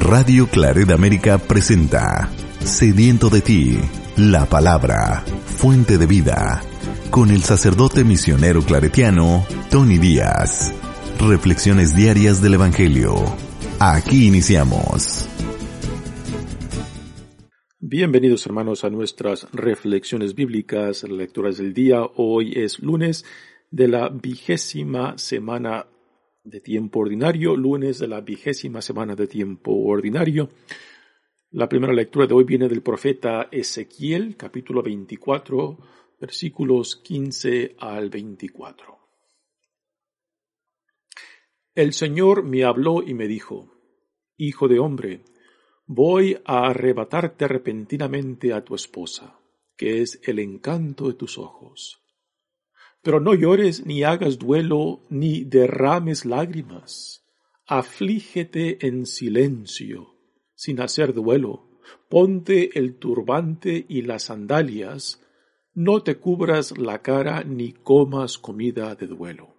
Radio Claret América presenta Sediento de ti, la palabra, fuente de vida, con el sacerdote misionero claretiano Tony Díaz. Reflexiones diarias del Evangelio. Aquí iniciamos. Bienvenidos hermanos a nuestras reflexiones bíblicas, lecturas del día. Hoy es lunes de la vigésima semana de tiempo ordinario, lunes de la vigésima semana de tiempo ordinario. La primera lectura de hoy viene del profeta Ezequiel, capítulo 24, versículos 15 al 24. El Señor me habló y me dijo, Hijo de hombre, voy a arrebatarte repentinamente a tu esposa, que es el encanto de tus ojos. Pero no llores ni hagas duelo ni derrames lágrimas. Aflígete en silencio, sin hacer duelo. Ponte el turbante y las sandalias. No te cubras la cara ni comas comida de duelo.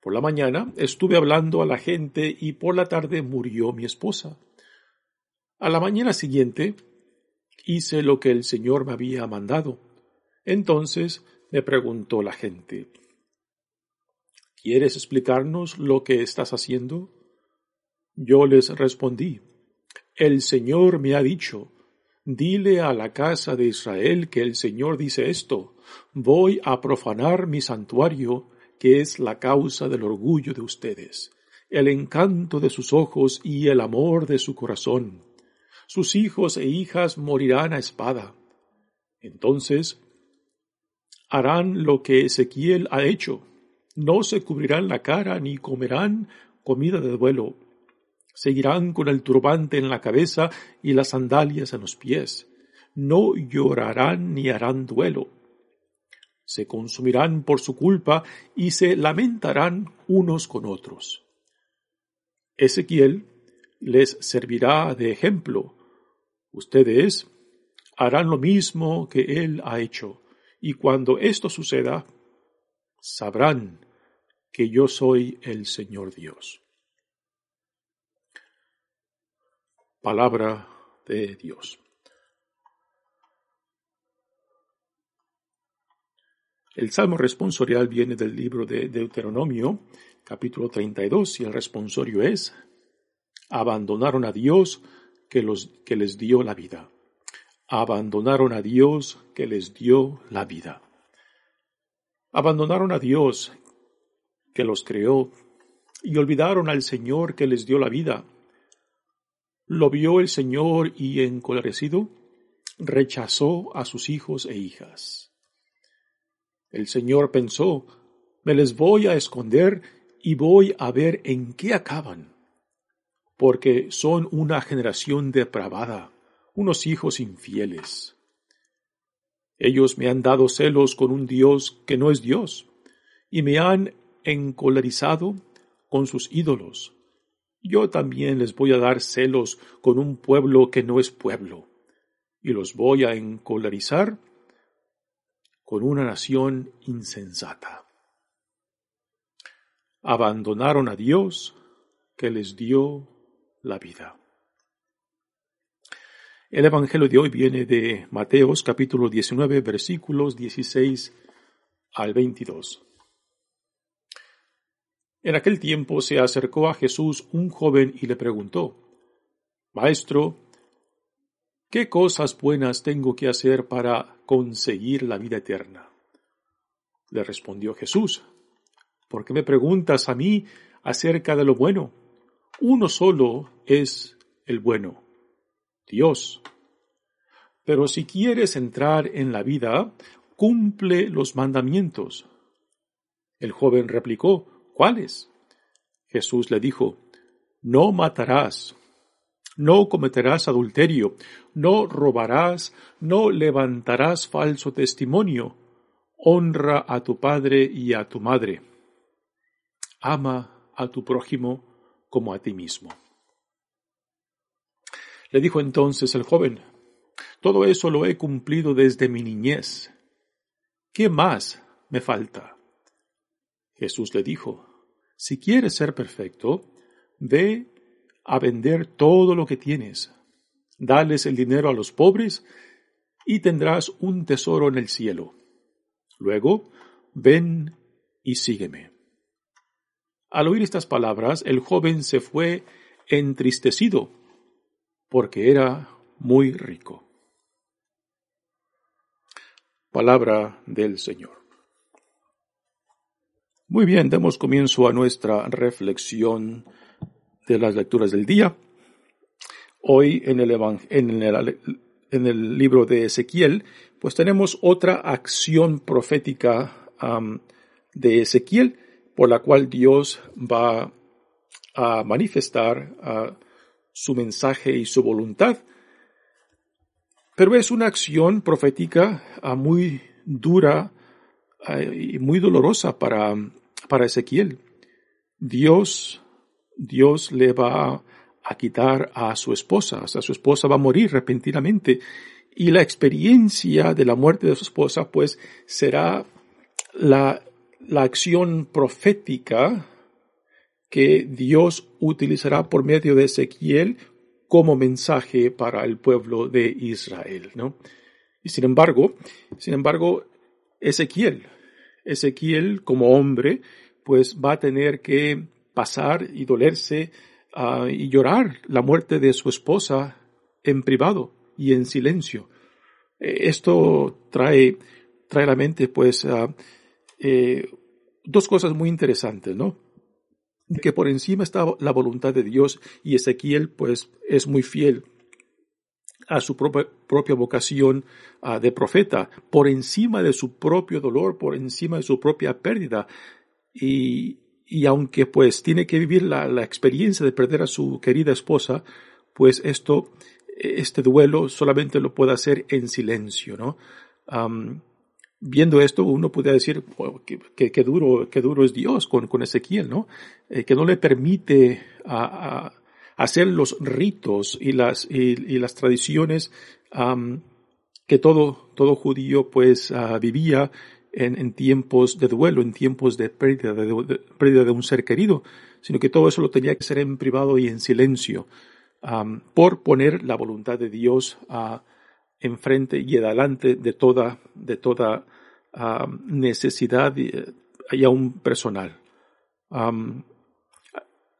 Por la mañana estuve hablando a la gente y por la tarde murió mi esposa. A la mañana siguiente hice lo que el Señor me había mandado. Entonces me preguntó la gente. ¿Quieres explicarnos lo que estás haciendo? Yo les respondí, El Señor me ha dicho, dile a la casa de Israel que el Señor dice esto, voy a profanar mi santuario, que es la causa del orgullo de ustedes, el encanto de sus ojos y el amor de su corazón. Sus hijos e hijas morirán a espada. Entonces harán lo que Ezequiel ha hecho. No se cubrirán la cara ni comerán comida de duelo. Seguirán con el turbante en la cabeza y las sandalias en los pies. No llorarán ni harán duelo. Se consumirán por su culpa y se lamentarán unos con otros. Ezequiel les servirá de ejemplo. Ustedes harán lo mismo que él ha hecho y cuando esto suceda, sabrán que yo soy el Señor Dios. Palabra de Dios. El salmo responsorial viene del libro de Deuteronomio, capítulo 32, y el responsorio es, abandonaron a Dios que, los, que les dio la vida abandonaron a Dios que les dio la vida. Abandonaron a Dios que los creó y olvidaron al Señor que les dio la vida. Lo vio el Señor y encolerecido rechazó a sus hijos e hijas. El Señor pensó, me les voy a esconder y voy a ver en qué acaban, porque son una generación depravada unos hijos infieles. Ellos me han dado celos con un Dios que no es Dios, y me han encolerizado con sus ídolos. Yo también les voy a dar celos con un pueblo que no es pueblo, y los voy a encolerizar con una nación insensata. Abandonaron a Dios que les dio la vida. El Evangelio de hoy viene de Mateos capítulo 19 versículos 16 al 22. En aquel tiempo se acercó a Jesús un joven y le preguntó, Maestro, ¿qué cosas buenas tengo que hacer para conseguir la vida eterna? Le respondió Jesús, ¿por qué me preguntas a mí acerca de lo bueno? Uno solo es el bueno Dios. Pero si quieres entrar en la vida, cumple los mandamientos. El joven replicó, ¿cuáles? Jesús le dijo, no matarás, no cometerás adulterio, no robarás, no levantarás falso testimonio, honra a tu padre y a tu madre, ama a tu prójimo como a ti mismo. Le dijo entonces el joven, todo eso lo he cumplido desde mi niñez. ¿Qué más me falta? Jesús le dijo, si quieres ser perfecto, ve, a vender todo lo que tienes. Dales el dinero a los pobres y tendrás un tesoro en el cielo. Luego, ven y sígueme. Al oír estas palabras, el joven se fue entristecido, porque era muy rico. Palabra del Señor. Muy bien, demos comienzo a nuestra reflexión de las lecturas del día. Hoy en el, libro de Ezequiel, pues tenemos otra acción profética de Ezequiel por la cual Dios va a manifestar su mensaje y su voluntad. Pero es una acción profética muy dura y muy dolorosa para, para Ezequiel. Dios, Dios le va a quitar a su esposa, o sea, su esposa va a morir repentinamente y la experiencia de la muerte de su esposa pues será la, la acción profética que Dios utilizará por medio de Ezequiel como mensaje para el pueblo de Israel, ¿no? Y sin embargo, sin embargo, Ezequiel, Ezequiel como hombre, pues va a tener que pasar y dolerse uh, y llorar la muerte de su esposa en privado y en silencio. Eh, esto trae, trae a la mente pues uh, eh, dos cosas muy interesantes, ¿no? Que por encima está la voluntad de Dios y Ezequiel pues es muy fiel a su propia, vocación uh, de profeta, por encima de su propio dolor, por encima de su propia pérdida. Y, y aunque pues tiene que vivir la, experiencia de perder a su querida esposa, pues esto, este duelo solamente lo puede hacer en silencio, ¿no? Viendo esto, uno puede decir que, que, duro, qué duro es Dios con, con Ezequiel, ¿no? Eh, que no le permite a, a hacer los ritos y las, y, las tradiciones que todo, todo judío pues uh, vivía en, tiempos de duelo, en tiempos de pérdida de, pérdida de un ser querido, sino que todo eso lo tenía que hacer en privado y en silencio, por poner la voluntad de Dios uh, enfrente y adelante de toda, de toda uh, necesidad y, aún personal.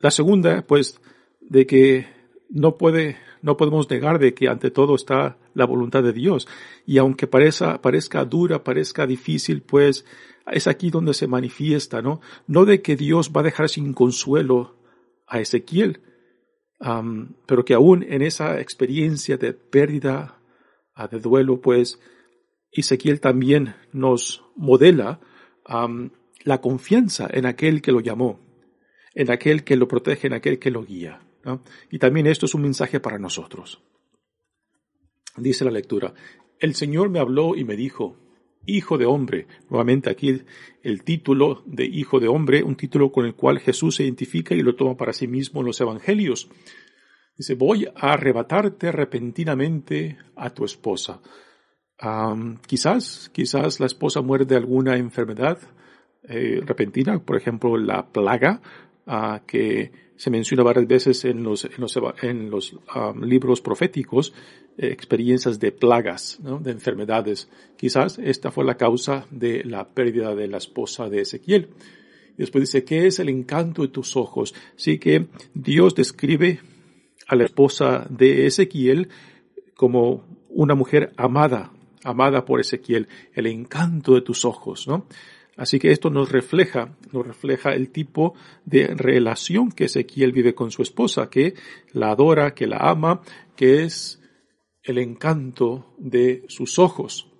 La segunda, pues, de que no puede, no podemos negar de que ante todo está la voluntad de Dios. Y aunque parezca, parezca dura, parezca difícil, pues es aquí donde se manifiesta, ¿no? No de que Dios va a dejar sin consuelo a Ezequiel, pero que aún en esa experiencia de pérdida, de duelo, pues Ezequiel también nos modela um, la confianza en aquel que lo llamó, en aquel que lo protege, en aquel que lo guía. Y también esto es un mensaje para nosotros. Dice la lectura, el Señor me habló y me dijo, Hijo de hombre, nuevamente aquí el título de Hijo de hombre, un título con el cual Jesús se identifica y lo toma para sí mismo en los Evangelios. Dice, voy a arrebatarte repentinamente a tu esposa. Quizás, quizás la esposa muere de alguna enfermedad eh, repentina, por ejemplo, la plaga, uh, que se menciona varias veces en los, libros proféticos eh, experiencias de plagas, de enfermedades. Quizás esta fue la causa de la pérdida de la esposa de Ezequiel. Después dice, ¿qué es el encanto de tus ojos? Sí que Dios describe a la esposa de Ezequiel como una mujer amada, amada por Ezequiel, el encanto de tus ojos, ¿no? Así que esto nos refleja, nos refleja el tipo de relación que Ezequiel vive con su esposa, que la adora, que la ama, que es el encanto de sus ojos.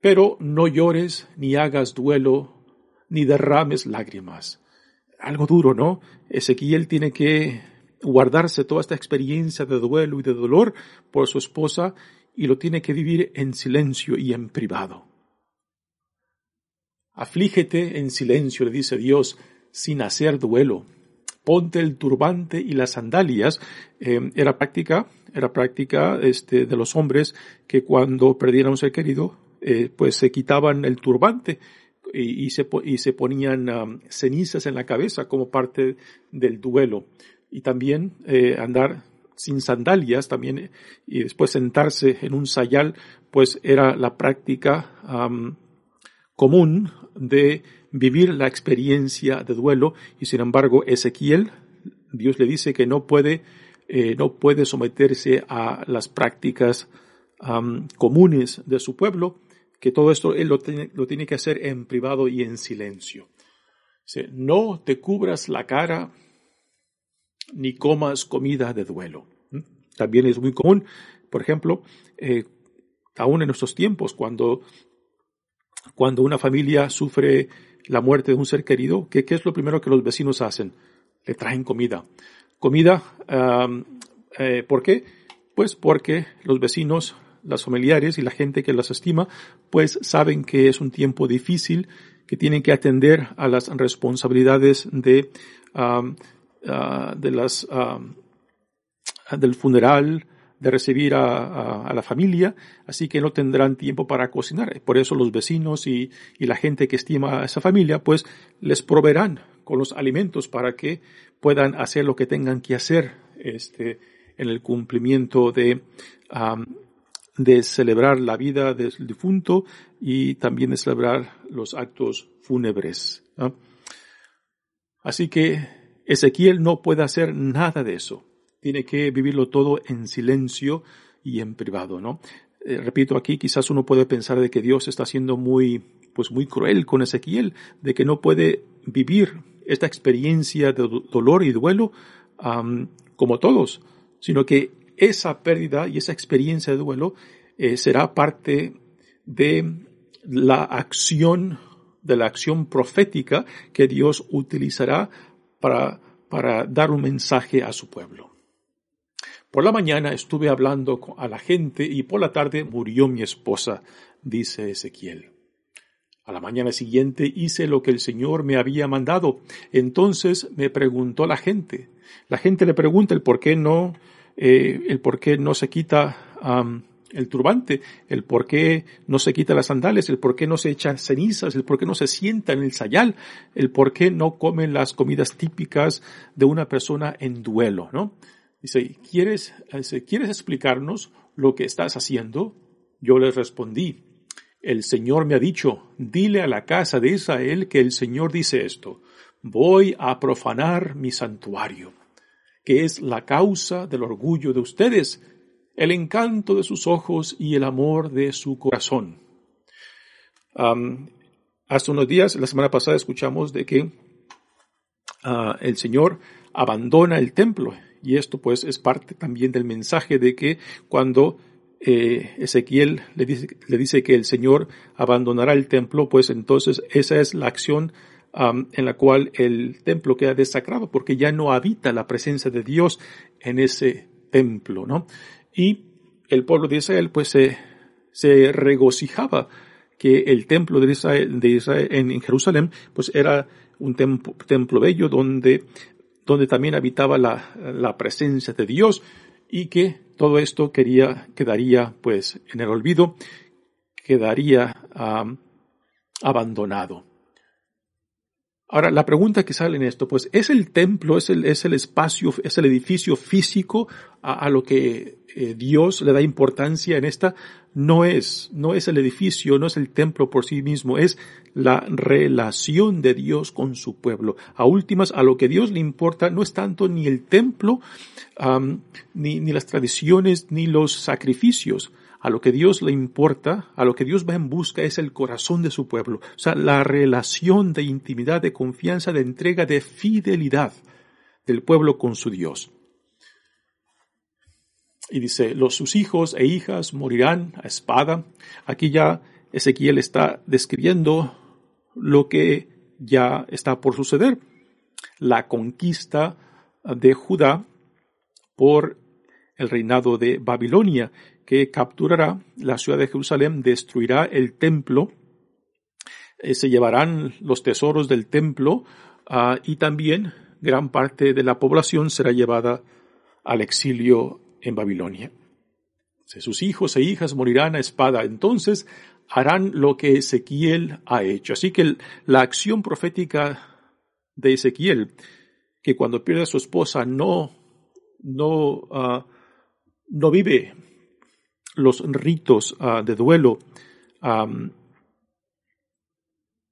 Pero no llores, ni hagas duelo, ni derrames lágrimas. Algo duro, ¿no? Ezequiel tiene que guardarse toda esta experiencia de duelo y de dolor por su esposa y lo tiene que vivir en silencio y en privado. Aflígete en silencio, le dice Dios, sin hacer duelo. Ponte el turbante y las sandalias. Eh, era práctica, era práctica este, de los hombres que cuando perdieran un ser querido, eh, pues se quitaban el turbante y, se, y se, ponían um, cenizas en la cabeza como parte del duelo. Y también eh, andar sin sandalias también y después sentarse en un sayal, pues era la práctica común de vivir la experiencia de duelo y sin embargo Ezequiel, Dios le dice que no puede, eh, no puede someterse a las prácticas comunes de su pueblo, que todo esto él lo tiene, lo tiene que hacer en privado y en silencio. no te cubras la cara ni comas comida de duelo. También es muy común, por ejemplo, eh, aún en nuestros tiempos, cuando, cuando una familia sufre la muerte de un ser querido, ¿qué, es lo primero que los vecinos hacen? Le traen comida. Comida, eh, ¿por qué? Pues porque los vecinos, las familiares y la gente que las estima, pues saben que es un tiempo difícil, que tienen que atender a las responsabilidades de, ah, de las, del funeral, de recibir a, la familia, así que no tendrán tiempo para cocinar. Por eso los vecinos y, la gente que estima a esa familia, pues les proveerán con los alimentos para que puedan hacer lo que tengan que hacer este, en el cumplimiento de, de celebrar la vida del difunto y también de celebrar los actos fúnebres. Así que Ezequiel no puede hacer nada de eso tiene que vivirlo todo en silencio y en privado, ¿no? Eh, repito aquí, quizás uno puede pensar de que Dios está siendo muy, pues muy cruel con Ezequiel, de que no puede vivir esta experiencia de dolor y duelo como todos, sino que esa pérdida y esa experiencia de duelo eh, será parte de la acción, de la acción profética que Dios utilizará para, dar un mensaje a su pueblo. Por la mañana estuve hablando a la gente y por la tarde murió mi esposa, dice Ezequiel. A la mañana siguiente hice lo que el Señor me había mandado. Entonces me preguntó la gente. La gente le pregunta el por qué no, eh, el por qué no se quita el turbante, el por qué no se quita las sandales, el por qué no se echan cenizas, el por qué no se sienta en el sayal, el por qué no comen las comidas típicas de una persona en duelo, ¿no? Dice, ¿quieres, ¿quieres explicarnos lo que estás haciendo? Yo le respondí, el Señor me ha dicho, dile a la casa de Israel que el Señor dice esto, voy a profanar mi santuario, que es la causa del orgullo de ustedes, el encanto de sus ojos y el amor de su corazón. hace unos días, la semana pasada, escuchamos de que ah, el Señor abandona el templo y esto pues es parte también del mensaje de que cuando eh, Ezequiel le dice, le dice, que el Señor abandonará el templo, pues entonces esa es la acción en la cual el templo queda desacrado, porque ya no habita la presencia de Dios en ese templo, ¿no? Y el pueblo de Israel pues se, se regocijaba que el templo de Israel, de Israel en, Jerusalén pues era un templo, templo bello donde donde también habitaba la, presencia de Dios y que todo esto quería, quedaría pues en el olvido, quedaría abandonado. Ahora, la pregunta que sale en esto, pues, ¿es el templo, es el, es el espacio, es el edificio físico a, lo que eh, Dios le da importancia en esta? No es, no es el edificio, no es el templo por sí mismo, es la relación de Dios con su pueblo. A últimas, a lo que Dios le importa no es tanto ni el templo, ni, ni las tradiciones, ni los sacrificios, a lo que Dios le importa, a lo que Dios va en busca es el corazón de su pueblo. O sea, la relación de intimidad, de confianza, de entrega, de fidelidad del pueblo con su Dios. Y dice, los sus hijos e hijas morirán a espada. Aquí ya Ezequiel está describiendo lo que ya está por suceder. La conquista de Judá por el reinado de Babilonia que capturará la ciudad de Jerusalén, destruirá el templo, eh, se llevarán los tesoros del templo ah, y también gran parte de la población será llevada al exilio en Babilonia. Sus hijos e hijas morirán a espada, entonces harán lo que Ezequiel ha hecho. Así que la acción profética de Ezequiel que cuando pierde a su esposa no, no, ah, no vive los ritos ah, de duelo,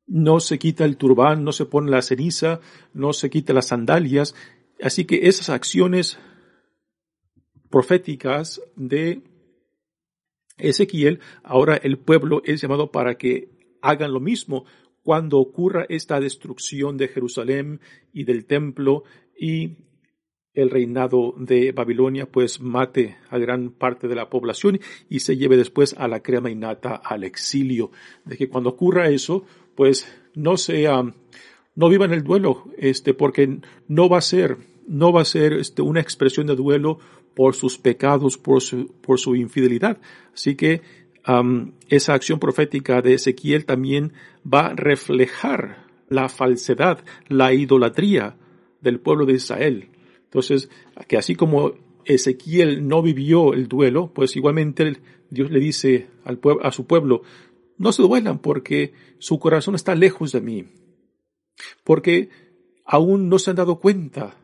no se quita el turbán, no se pone la ceniza, no se quita las sandalias. Así que esas acciones proféticas de Ezequiel, ahora el pueblo es llamado para que hagan lo mismo cuando ocurra esta destrucción de Jerusalén y del templo y el reinado de Babilonia pues mate a gran parte de la población y se lleve después a la crema innata al exilio. De que cuando ocurra eso, pues no sea, no vivan el duelo, este, porque no va a ser, no va a ser este, una expresión de duelo por sus pecados, por su, por su infidelidad. Así que esa acción profética de Ezequiel también va a reflejar la falsedad, la idolatría del pueblo de Israel. Entonces, que así como Ezequiel no vivió el duelo, pues igualmente Dios le dice al a su pueblo, no se duelan porque su corazón está lejos de mí, porque aún no se han dado cuenta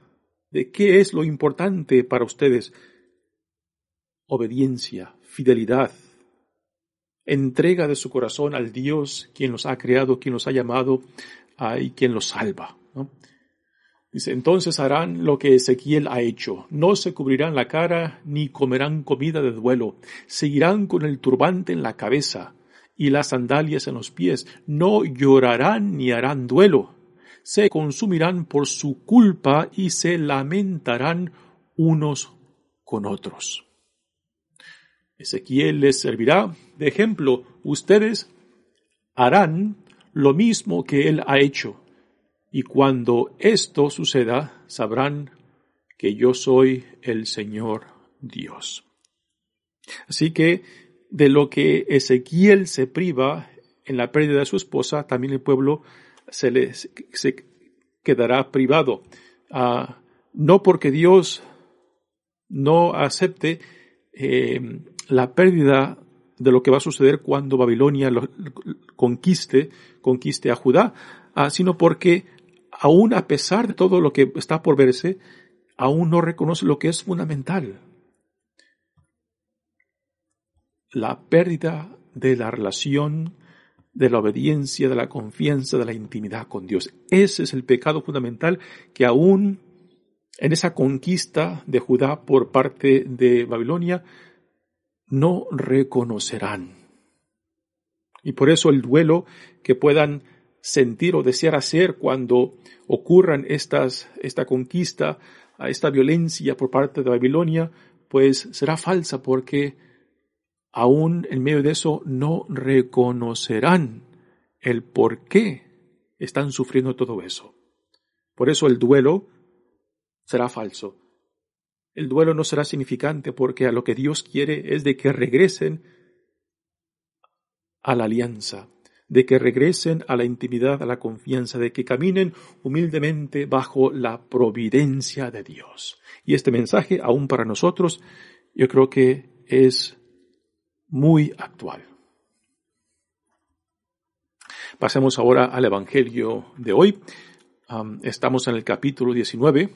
de qué es lo importante para ustedes. Obediencia, fidelidad, entrega de su corazón al Dios quien los ha creado, quien los ha llamado y quien los salva. Dice, entonces harán lo que Ezequiel ha hecho. No se cubrirán la cara ni comerán comida de duelo. Seguirán con el turbante en la cabeza y las sandalias en los pies. No llorarán ni harán duelo. Se consumirán por su culpa y se lamentarán unos con otros. Ezequiel les servirá de ejemplo. Ustedes harán lo mismo que él ha hecho y cuando esto suceda, sabrán que yo soy el Señor Dios. Así que de lo que Ezequiel se priva en la pérdida de su esposa, también el pueblo se, le, quedará privado. Ah, no porque Dios no acepte eh, la pérdida de lo que va a suceder cuando Babilonia lo, conquiste, conquiste a Judá, ah, sino porque aún a pesar de todo lo que está por verse, aún no reconoce lo que es fundamental. La pérdida de la relación, de la obediencia, de la confianza, de la intimidad con Dios. Ese es el pecado fundamental que aún en esa conquista de Judá por parte de Babilonia no reconocerán. Y por eso el duelo que puedan sentir o desear hacer cuando ocurran estas, esta conquista, esta violencia por parte de Babilonia, pues será falsa porque aún en medio de eso no reconocerán el por qué están sufriendo todo eso. Por eso el duelo será falso. El duelo no será significante porque a lo que Dios quiere es de que regresen a la alianza, de que regresen a la intimidad, a la confianza, de que caminen humildemente bajo la providencia de Dios. Y este mensaje, aún para nosotros, yo creo que es muy actual. Pasemos ahora al Evangelio de hoy. estamos en el capítulo 19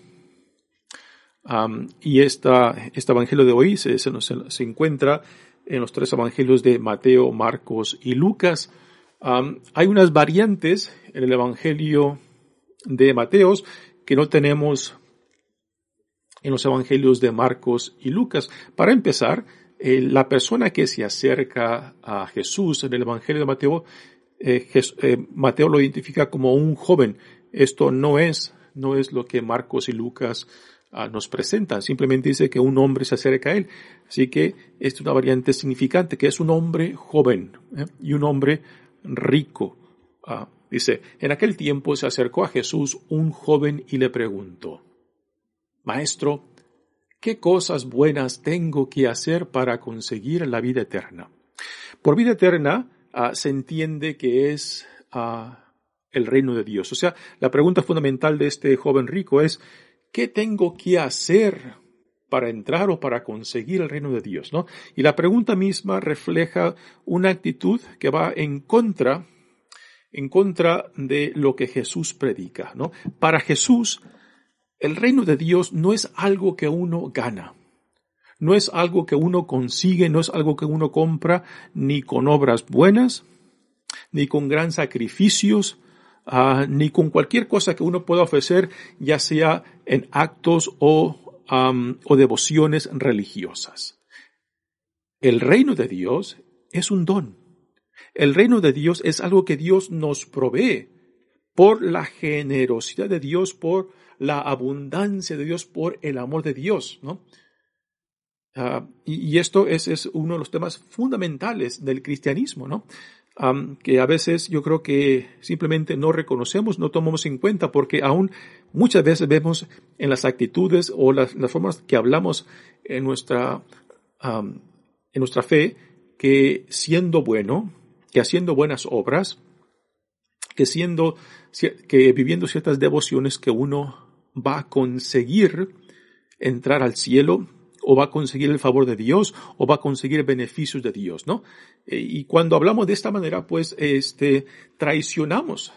y esta, este Evangelio de hoy se, se, se encuentra en los tres Evangelios de Mateo, Marcos y Lucas hay unas variantes en el Evangelio de Mateos que no tenemos en los Evangelios de Marcos y Lucas. Para empezar, eh, la persona que se acerca a Jesús en el Evangelio de Mateo, eh, eh, Mateo lo identifica como un joven. Esto no es, no es lo que Marcos y Lucas ah, nos presentan. Simplemente dice que un hombre se acerca a él. Así que es una variante significante, que es un hombre joven y un hombre rico. Ah, dice, en aquel tiempo se acercó a Jesús un joven y le preguntó, Maestro, ¿qué cosas buenas tengo que hacer para conseguir la vida eterna? Por vida eterna ah, se entiende que es ah, el reino de Dios. O sea, la pregunta fundamental de este joven rico es, ¿qué tengo que hacer para entrar o para conseguir el reino de Dios, ¿no? Y la pregunta misma refleja una actitud que va en contra, en contra de lo que Jesús predica, ¿no? Para Jesús, el reino de Dios no es algo que uno gana. No es algo que uno consigue, no es algo que uno compra, ni con obras buenas, ni con gran sacrificios, ah, ni con cualquier cosa que uno pueda ofrecer, ya sea en actos o, o devociones religiosas. El reino de Dios es un don. El reino de Dios es algo que Dios nos provee por la generosidad de Dios, por la abundancia de Dios, por el amor de Dios, ¿no? Ah, y, esto es, es, uno de los temas fundamentales del cristianismo, ¿no? Que a veces yo creo que simplemente no reconocemos, no tomamos en cuenta, porque aún muchas veces vemos en las actitudes o las, las formas que hablamos en nuestra, en nuestra fe, que siendo bueno, que haciendo buenas obras, que siendo, que viviendo ciertas devociones que uno va a conseguir entrar al cielo, o va a conseguir el favor de Dios o va a conseguir beneficios de Dios, ¿no? Eh, y cuando hablamos de esta manera, pues, este, traicionamos,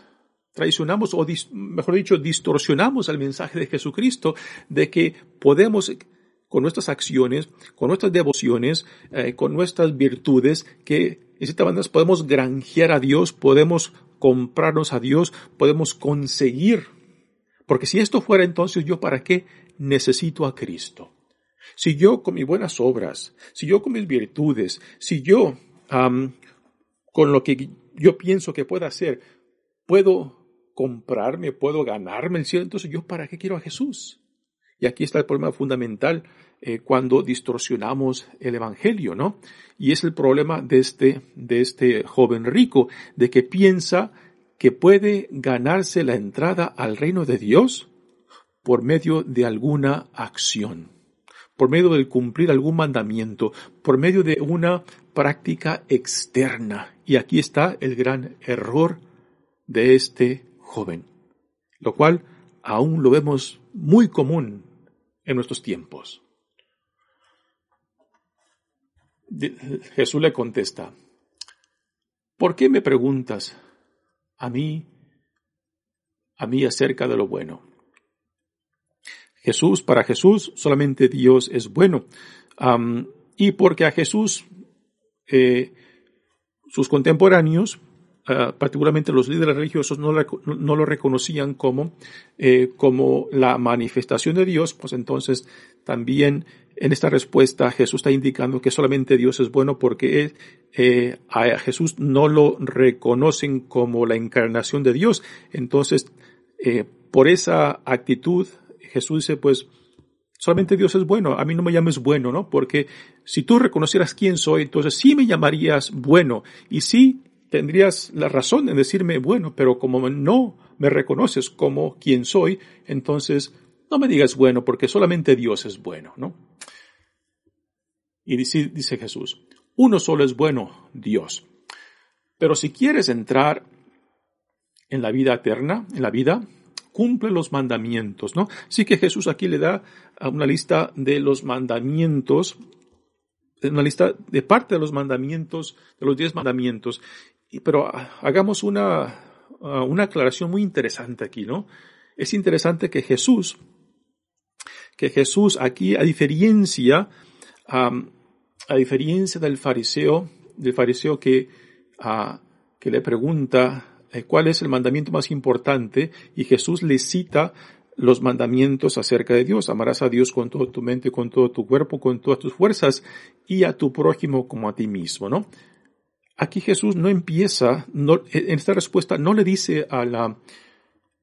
traicionamos o mejor dicho, distorsionamos el mensaje de Jesucristo de que podemos con nuestras acciones, con nuestras devociones, eh, con nuestras virtudes, que en cierta manera podemos granjear a Dios, podemos comprarnos a Dios, podemos conseguir. Porque si esto fuera entonces yo para qué necesito a Cristo. Si yo con mis buenas obras, si yo con mis virtudes, si yo con lo que yo pienso que puedo hacer, puedo comprarme, puedo ganarme el cielo, entonces yo para qué quiero a Jesús? Y aquí está el problema fundamental eh, cuando distorsionamos el Evangelio, ¿no? Y es el problema de este, de este joven rico, de que piensa que puede ganarse la entrada al reino de Dios por medio de alguna acción por medio de cumplir algún mandamiento, por medio de una práctica externa. Y aquí está el gran error de este joven, lo cual aún lo vemos muy común en nuestros tiempos. Jesús le contesta, ¿por qué me preguntas a mí, a mí acerca de lo bueno? Jesús, para Jesús solamente Dios es bueno. y porque a Jesús, eh, sus contemporáneos, ah, particularmente los líderes religiosos, no, lo reconocían como, eh, como la manifestación de Dios, pues entonces también en esta respuesta Jesús está indicando que solamente Dios es bueno porque eh, a Jesús no lo reconocen como la encarnación de Dios. Entonces, por esa actitud Jesús dice, pues, solamente Dios es bueno, a mí no me llames bueno, ¿no? Porque si tú reconocieras quién soy, entonces sí me llamarías bueno y sí tendrías la razón en decirme bueno, pero como no me reconoces como quien soy, entonces no me digas bueno porque solamente Dios es bueno, ¿no? Y dice, dice Jesús, uno solo es bueno, Dios. Pero si quieres entrar en la vida eterna, en la vida, cumple los mandamientos, ¿no? Así que Jesús aquí le da una lista de los mandamientos, una lista de parte de los mandamientos, de los diez mandamientos. Pero hagamos una, una aclaración muy interesante aquí, ¿no? Es interesante que Jesús, que Jesús aquí, a diferencia, a diferencia del fariseo, del fariseo que, que le pregunta cuál es el mandamiento más importante y Jesús le cita los mandamientos acerca de Dios. Amarás a Dios con toda tu mente, con todo tu cuerpo, con todas tus fuerzas y a tu prójimo como a ti mismo, ¿no? Aquí Jesús no empieza, en esta respuesta no le dice a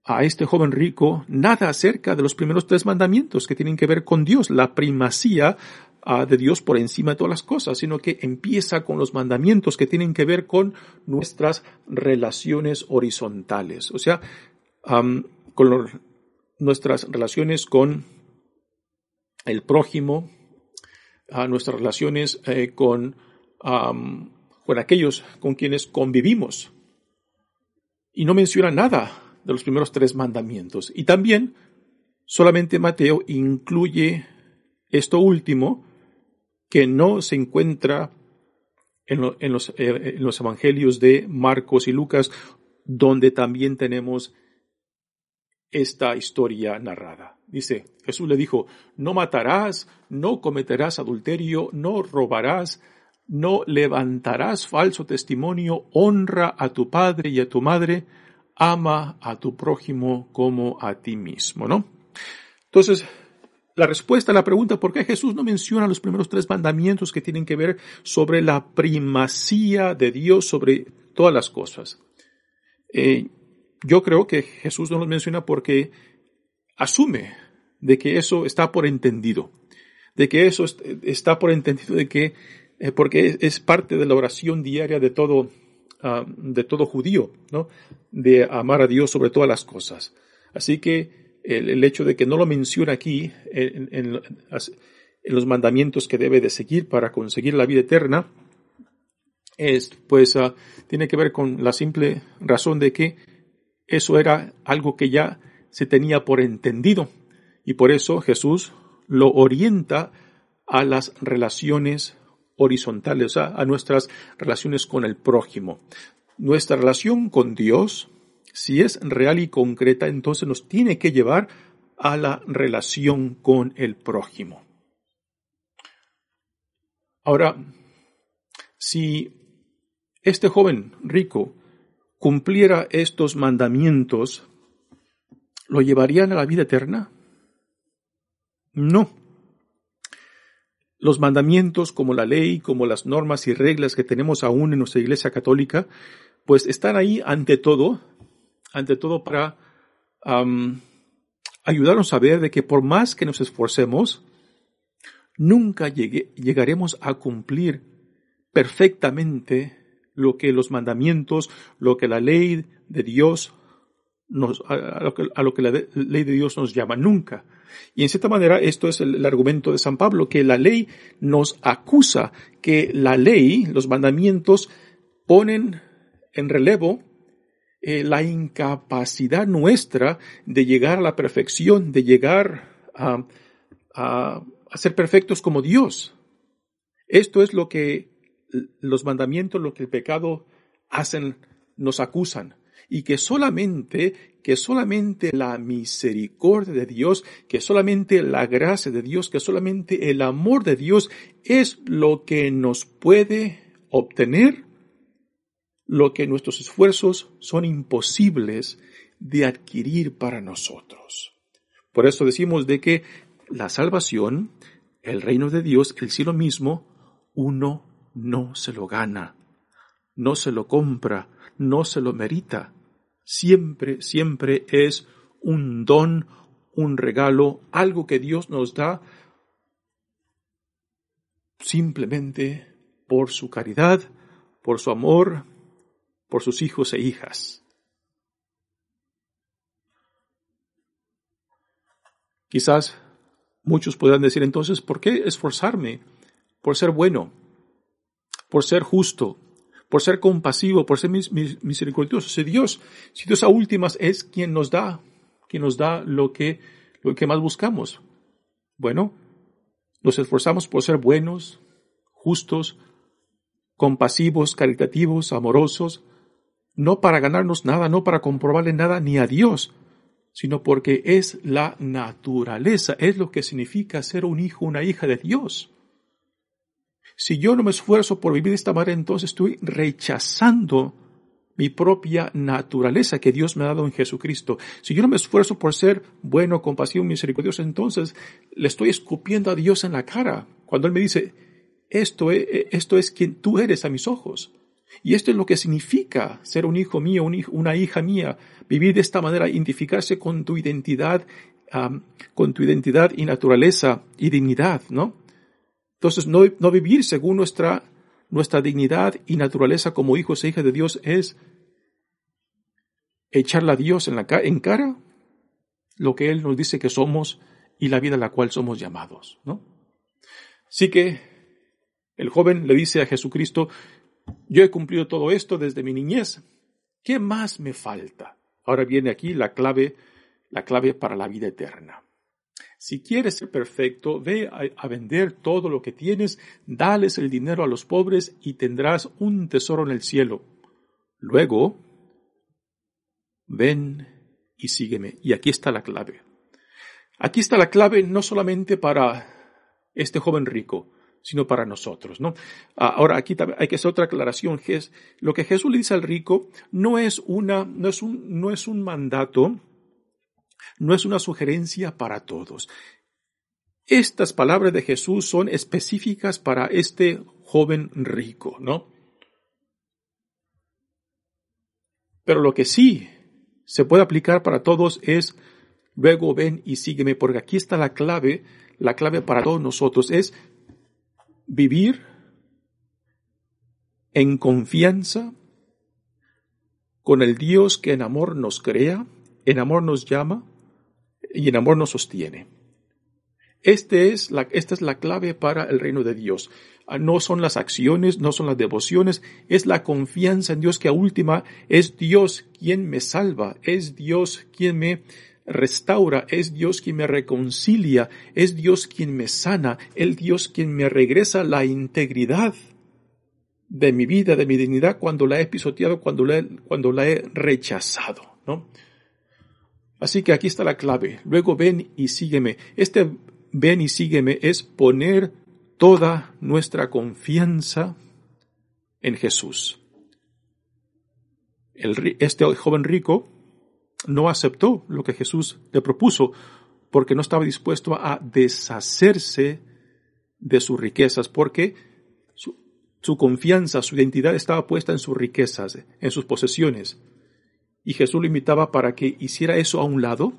a este joven rico nada acerca de los primeros tres mandamientos que tienen que ver con Dios, la primacía de Dios por encima de todas las cosas, sino que empieza con los mandamientos que tienen que ver con nuestras relaciones horizontales, o sea, con nuestras relaciones con el prójimo, nuestras relaciones eh, con, con aquellos con quienes convivimos. Y no menciona nada de los primeros tres mandamientos. Y también solamente Mateo incluye esto último que no se encuentra en, los, eh, los, evangelios de Marcos y Lucas, donde también tenemos esta historia narrada. Dice, Jesús le dijo, no matarás, no cometerás adulterio, no robarás, no levantarás falso testimonio, honra a tu padre y a tu madre, ama a tu prójimo como a ti mismo, ¿no? Entonces, la respuesta a la pregunta por qué Jesús no menciona los primeros tres mandamientos que tienen que ver sobre la primacía de Dios sobre todas las cosas. Eh, yo creo que Jesús no los menciona porque asume de que eso está por entendido, de que eso está por entendido de que eh, porque es, parte de la oración diaria de todo ah, de todo judío, ¿no? De amar a Dios sobre todas las cosas. Así que el, hecho de que no lo menciona aquí en, los mandamientos que debe de seguir para conseguir la vida eterna, es, pues, ah, tiene que ver con la simple razón de que eso era algo que ya se tenía por entendido y por eso Jesús lo orienta a las relaciones horizontales, a nuestras relaciones con el prójimo. Nuestra relación con Dios si es real y concreta, entonces nos tiene que llevar a la relación con el prójimo. Ahora, si este joven rico cumpliera estos mandamientos, ¿lo llevarían a la vida eterna? No. Los mandamientos como la ley, como las normas y reglas que tenemos aún en nuestra Iglesia Católica, pues están ahí ante todo ante todo para ayudarnos a ver de que por más que nos esforcemos, nunca llegaremos a cumplir perfectamente lo que los mandamientos, lo que la ley de Dios nos, a, lo que, la ley de Dios nos llama, nunca. Y en cierta manera esto es el, argumento de San Pablo, que la ley nos acusa, que la ley, los mandamientos, ponen en relevo eh, la incapacidad nuestra de llegar a la perfección, de llegar a, a, ser perfectos como Dios. Esto es lo que los mandamientos, lo que el pecado hacen, nos acusan. Y que solamente, que solamente la misericordia de Dios, que solamente la gracia de Dios, que solamente el amor de Dios es lo que nos puede obtener lo que nuestros esfuerzos son imposibles de adquirir para nosotros. Por eso decimos de que la salvación, el reino de Dios, el cielo mismo, uno no se lo gana, no se lo compra, no se lo merita. Siempre, siempre es un don, un regalo, algo que Dios nos da simplemente por su caridad, por su amor, por sus hijos e hijas. Quizás muchos puedan decir entonces, ¿por qué esforzarme por ser bueno, por ser justo, por ser compasivo, por ser misericordioso? Si Dios, si Dios a últimas es quien nos da, quien nos da lo que, lo que más buscamos. Bueno, nos esforzamos por ser buenos, justos, compasivos, caritativos, amorosos, no para ganarnos nada, no para comprobarle nada ni a Dios, sino porque es la naturaleza, es lo que significa ser un hijo, una hija de Dios. Si yo no me esfuerzo por vivir de esta manera, entonces estoy rechazando mi propia naturaleza que Dios me ha dado en Jesucristo. Si yo no me esfuerzo por ser bueno, compasivo, misericordioso, entonces le estoy escupiendo a Dios en la cara. Cuando Él me dice, esto es, esto es quien tú eres a mis ojos. Y esto es lo que significa ser un hijo mío, una hija mía, vivir de esta manera, identificarse con tu identidad, con tu identidad y naturaleza y dignidad, ¿no? Entonces, no, no vivir según nuestra, nuestra dignidad y naturaleza como hijos e hijas de Dios es echarle a Dios en, la, en cara lo que Él nos dice que somos y la vida a la cual somos llamados, ¿no? Así que el joven le dice a Jesucristo, yo he cumplido todo esto desde mi niñez. ¿Qué más me falta? Ahora viene aquí la clave, la clave para la vida eterna. Si quieres ser perfecto, ve a, vender todo lo que tienes, dales el dinero a los pobres y tendrás un tesoro en el cielo. Luego, ven y sígueme. Y aquí está la clave. Aquí está la clave no solamente para este joven rico, sino para nosotros, ¿no? Ah, ahora aquí hay que hacer otra aclaración. Lo que Jesús le dice al rico no es una, no es un, no es un mandato, no es una sugerencia para todos. Estas palabras de Jesús son específicas para este joven rico, ¿no? Pero lo que sí se puede aplicar para todos es luego ven y sígueme, porque aquí está la clave, la clave para todos nosotros es vivir en confianza con el Dios que en amor nos crea, en amor nos llama y en amor nos sostiene. Este es la, esta es la clave para el reino de Dios. Ah, no son las acciones, no son las devociones, es la confianza en Dios que a última es Dios quien me salva, es Dios quien me restaura, es Dios quien me reconcilia, es Dios quien me sana, el Dios quien me regresa la integridad de mi vida, de mi dignidad cuando la he pisoteado, cuando la he, cuando la he rechazado, ¿no? Así que aquí está la clave. Luego ven y sígueme. Este ven y sígueme es poner toda nuestra confianza en Jesús. El, este joven rico no aceptó lo que Jesús le propuso porque no estaba dispuesto a deshacerse de sus riquezas, porque su, confianza, su identidad estaba puesta en sus riquezas, en sus posesiones. Y Jesús lo invitaba para que hiciera eso a un lado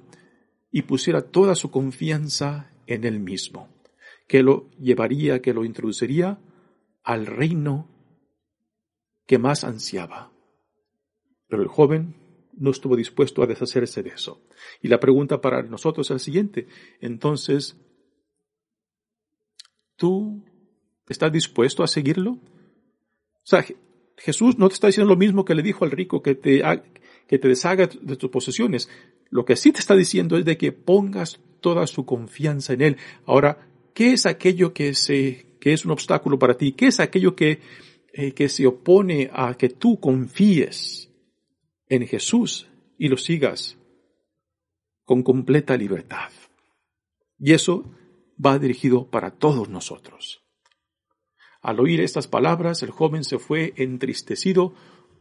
y pusiera toda su confianza en él mismo, que lo llevaría, que lo introduciría al reino que más ansiaba. Pero el joven no estuvo dispuesto a deshacerse de eso. Y la pregunta para nosotros es la siguiente. Entonces, ¿tú estás dispuesto a seguirlo? O sea, Jesús no te está diciendo lo mismo que le dijo al rico que te, que te deshaga de tus posesiones. Lo que sí te está diciendo es de que pongas toda su confianza en Él. Ahora, ¿qué es aquello que, que es un obstáculo para ti? ¿Qué es aquello que, eh, que se opone a que tú confíes en Jesús y lo sigas con completa libertad? Y eso va dirigido para todos nosotros. Al oír estas palabras, el joven se fue entristecido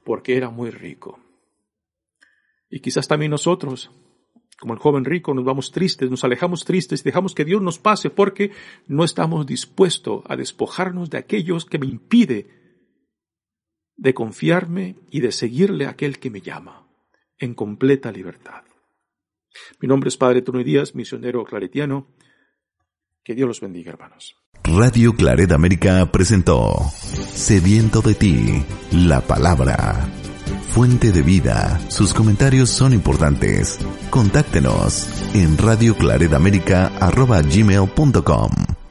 porque era muy rico. Y quizás también nosotros como el joven rico, nos vamos tristes, nos alejamos tristes y dejamos que Dios nos pase porque no estamos dispuestos a despojarnos de aquellos que me impide de confiarme y de seguirle a aquel que me llama en completa libertad. Mi nombre es Padre Tono Díaz, misionero claretiano. Que Dios los bendiga, hermanos. Radio Claret América presentó Sediento de ti, la palabra fuente de vida. Sus comentarios son importantes. Contáctenos en radioclaredamerica.gmail.com